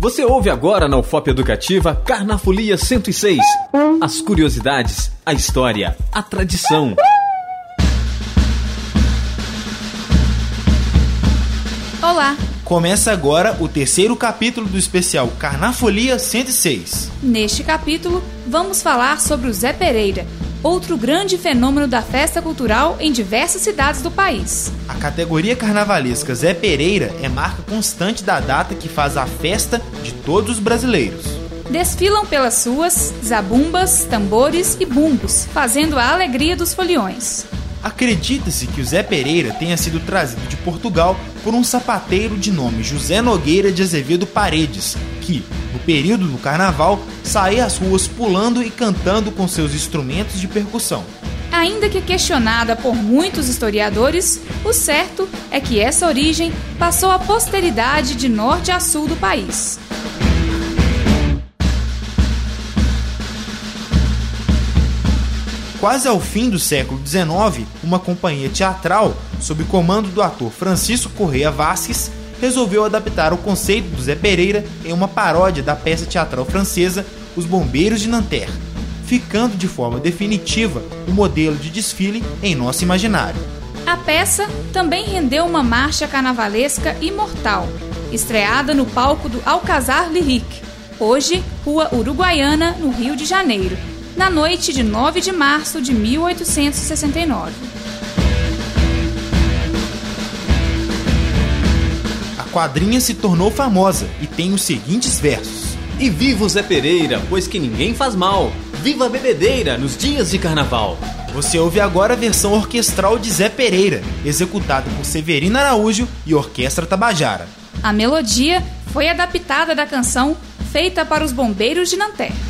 Você ouve agora na UFOP Educativa Carnafolia 106. As curiosidades, a história, a tradição. Olá! Começa agora o terceiro capítulo do especial Carnafolia 106. Neste capítulo, vamos falar sobre o Zé Pereira, outro grande fenômeno da festa cultural em diversas cidades do país. A categoria carnavalesca Zé Pereira é marca constante da data que faz a festa de todos os brasileiros. Desfilam pelas ruas zabumbas, tambores e bumbos, fazendo a alegria dos foliões. Acredita-se que o Zé Pereira tenha sido trazido de Portugal por um sapateiro de nome José Nogueira de Azevedo Paredes, que, período do carnaval, saía às ruas pulando e cantando com seus instrumentos de percussão. Ainda que questionada por muitos historiadores, o certo é que essa origem passou à posteridade de norte a sul do país. Quase ao fim do século XIX, uma companhia teatral, sob comando do ator Francisco Correia Vasques, resolveu adaptar o conceito do Zé Pereira em uma paródia da peça teatral francesa Os Bombeiros de Nanterre, ficando de forma definitiva o modelo de desfile em nosso imaginário. A peça também rendeu uma marcha carnavalesca imortal, estreada no palco do Alcazar Lyrique, hoje Rua Uruguaiana, no Rio de Janeiro, na noite de 9 de março de 1869. Quadrinha se tornou famosa e tem os seguintes versos: E viva o Zé Pereira, pois que ninguém faz mal. Viva a bebedeira nos dias de carnaval. Você ouve agora a versão orquestral de Zé Pereira, executada por Severino Araújo e Orquestra Tabajara. A melodia foi adaptada da canção feita para os Bombeiros de Nanterre.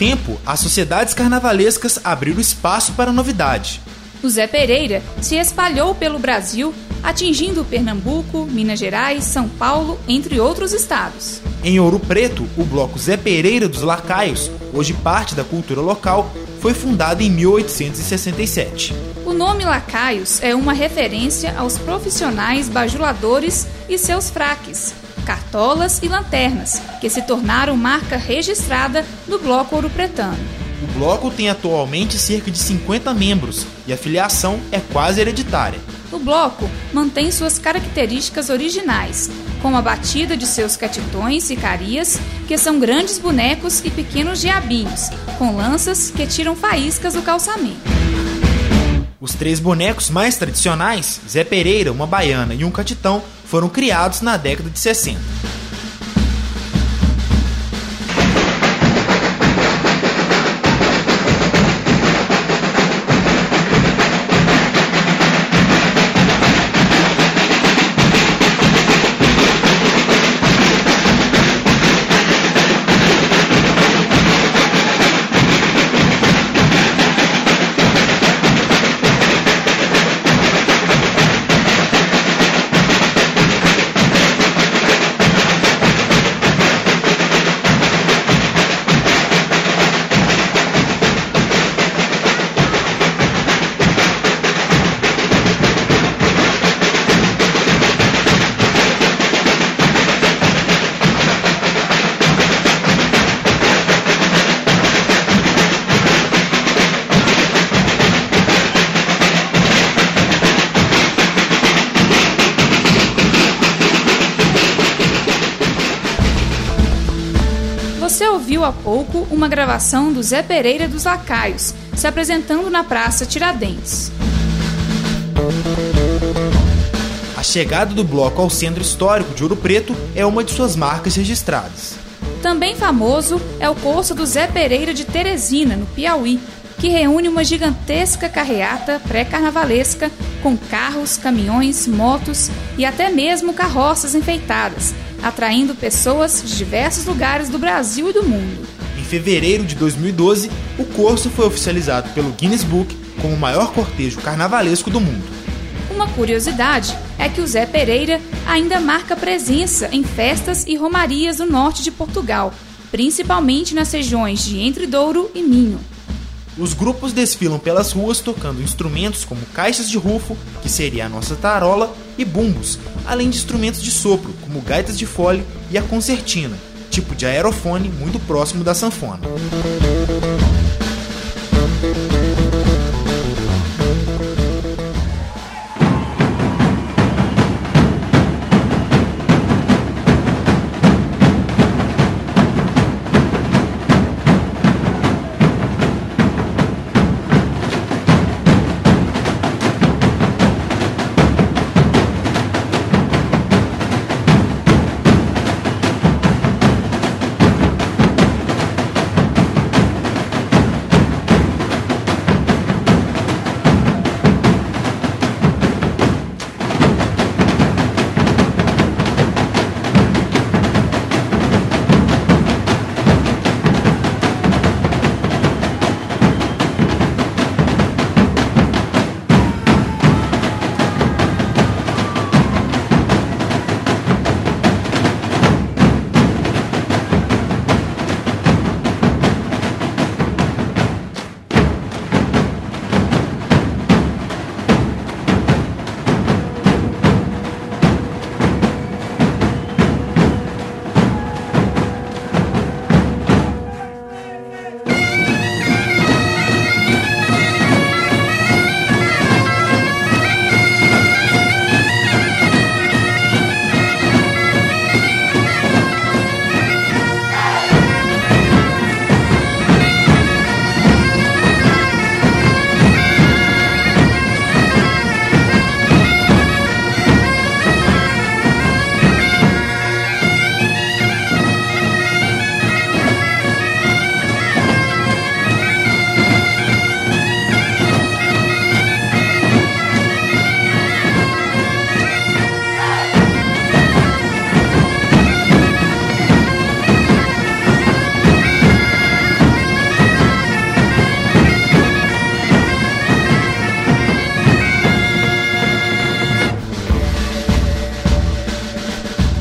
Tempo, as sociedades carnavalescas abriram espaço para a novidade. O Zé Pereira se espalhou pelo Brasil, atingindo Pernambuco, Minas Gerais, São Paulo, entre outros estados. Em Ouro Preto, o bloco Zé Pereira dos Lacaios, hoje parte da cultura local, foi fundado em 1867. O nome Lacaios é uma referência aos profissionais bajuladores e seus fraques, cartolas e lanternas, que se tornaram marca registrada do bloco ouro pretano. O bloco tem atualmente cerca de 50 membros e a filiação é quase hereditária. O bloco mantém suas características originais, como a batida de seus catitões e carias, que são grandes bonecos e pequenos diabinhos, com lanças que tiram faíscas do calçamento. Os três bonecos mais tradicionais, Zé Pereira, uma baiana e um catitão, foram criados na década de 60. Ouviu há pouco uma gravação do Zé Pereira dos Lacaios, se apresentando na Praça Tiradentes. A chegada do bloco ao centro histórico de Ouro Preto é uma de suas marcas registradas. Também famoso é o curso do Zé Pereira de Teresina, no Piauí, que reúne uma gigantesca carreata pré-carnavalesca com carros, caminhões, motos e até mesmo carroças enfeitadas, atraindo pessoas de diversos lugares do Brasil e do mundo. Em fevereiro de 2012, o curso foi oficializado pelo Guinness Book como o maior cortejo carnavalesco do mundo. Uma curiosidade é que o Zé Pereira ainda marca presença em festas e romarias no norte de Portugal, principalmente nas regiões de Entredouro e Minho. Os grupos desfilam pelas ruas tocando instrumentos como caixas de rufo, que seria a nossa tarola, e bumbos, além de instrumentos de sopro, como gaitas de fole e a concertina, tipo de aerofone muito próximo da sanfona.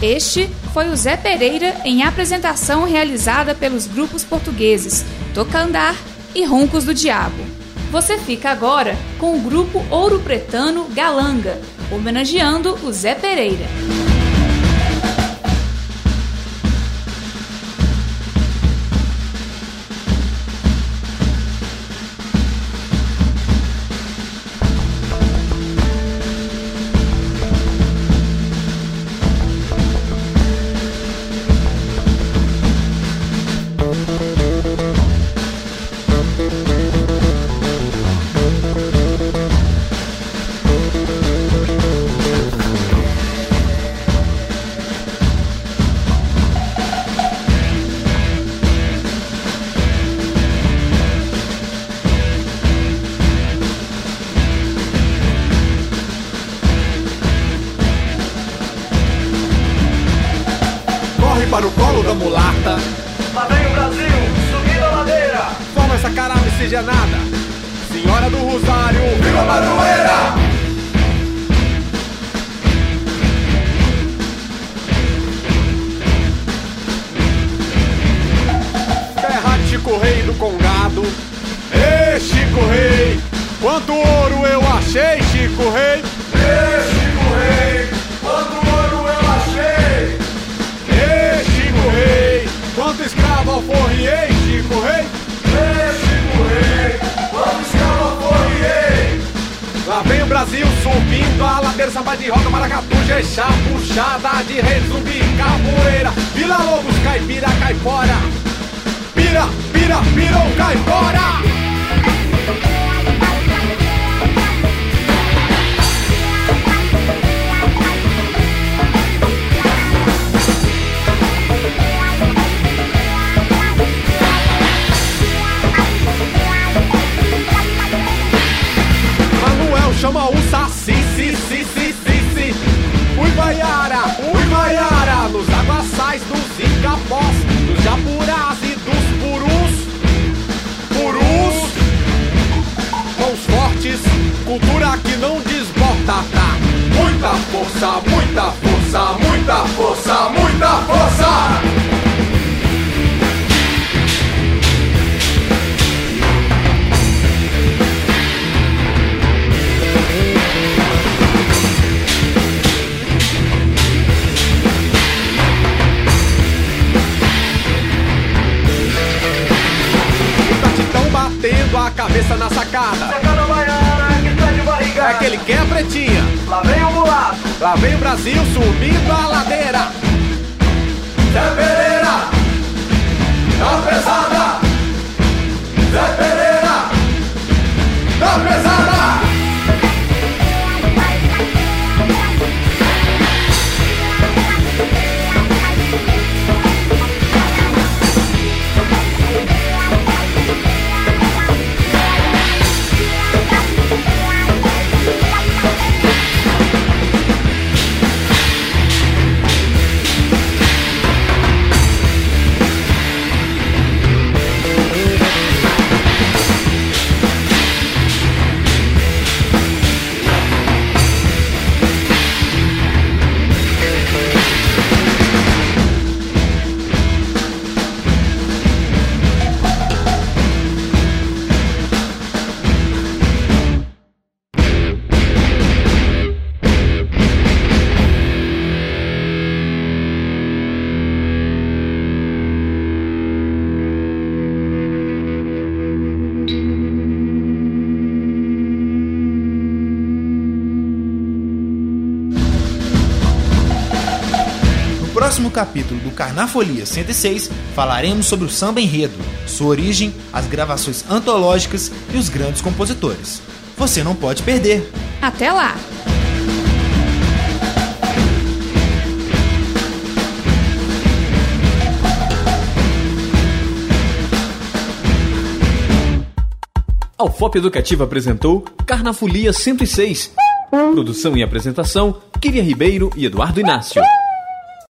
Este foi o Zé Pereira em apresentação realizada pelos grupos portugueses Tocandar e Roncos do Diabo. Você fica agora com o grupo Ouro Pretano Galanga, homenageando o Zé Pereira. Subindo a ladeira, samba de roda, maracatu, jeixá, puxada de rei, zumbi, capoeira, Vila Lobos, caipira, caipora. Pira, pira, pira ou cai fora! Cabeça na sacada. É que ele quer pretinha. Lá vem o mulato. Lá vem o Brasil subindo a ladeira. Zé Pereira. Tá pesada. Zé Pereira. Tá pesada. Capítulo do Carnafolia 106, falaremos sobre o samba enredo, sua origem, as gravações antológicas e os grandes compositores. Você não pode perder! Até lá! A UFOP Educativa apresentou Carnafolia 106. Produção e apresentação, Kíria Ribeiro e Eduardo Inácio.